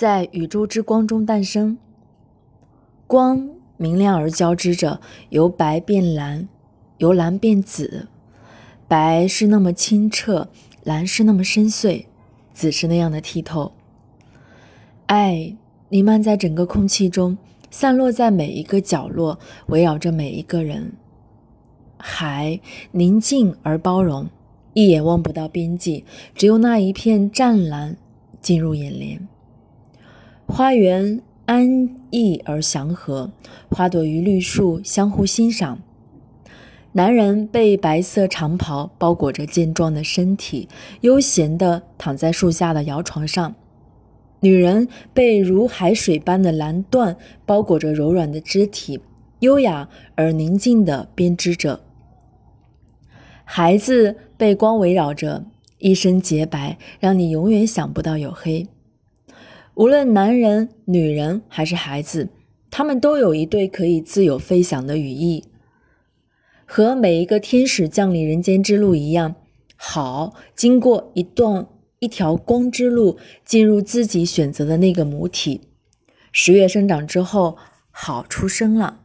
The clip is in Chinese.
在宇宙之光中诞生。光明亮而交织着，由白变蓝，由蓝变紫。白是那么清澈，蓝是那么深邃，紫是那样的剔透。爱弥漫在整个空气中，散落在每一个角落，围绕着每一个人。海宁静而包容，一眼望不到边际，只有那一片湛蓝进入眼帘。花园。安逸而祥和，花朵与绿树相互欣赏。男人被白色长袍包裹着健壮的身体，悠闲地躺在树下的摇床上；女人被如海水般的蓝缎包裹着柔软的肢体，优雅而宁静地编织着。孩子被光围绕着，一身洁白，让你永远想不到有黑。无论男人、女人还是孩子，他们都有一对可以自由飞翔的羽翼，和每一个天使降临人间之路一样。好，经过一段一条光之路，进入自己选择的那个母体。十月生长之后，好出生了。